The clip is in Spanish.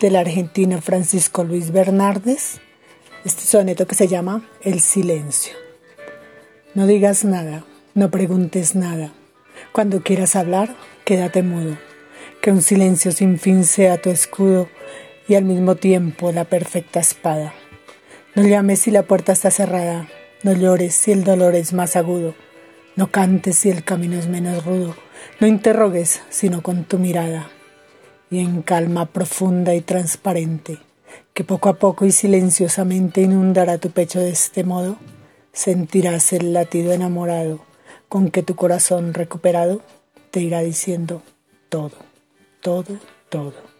del argentino Francisco Luis Bernardes, este soneto que se llama El silencio. No digas nada, no preguntes nada. Cuando quieras hablar, quédate mudo. Que un silencio sin fin sea tu escudo y al mismo tiempo la perfecta espada. No llames si la puerta está cerrada, no llores si el dolor es más agudo, no cantes si el camino es menos rudo, no interrogues sino con tu mirada y en calma profunda y transparente, que poco a poco y silenciosamente inundará tu pecho de este modo, sentirás el latido enamorado con que tu corazón recuperado te irá diciendo todo, todo, todo.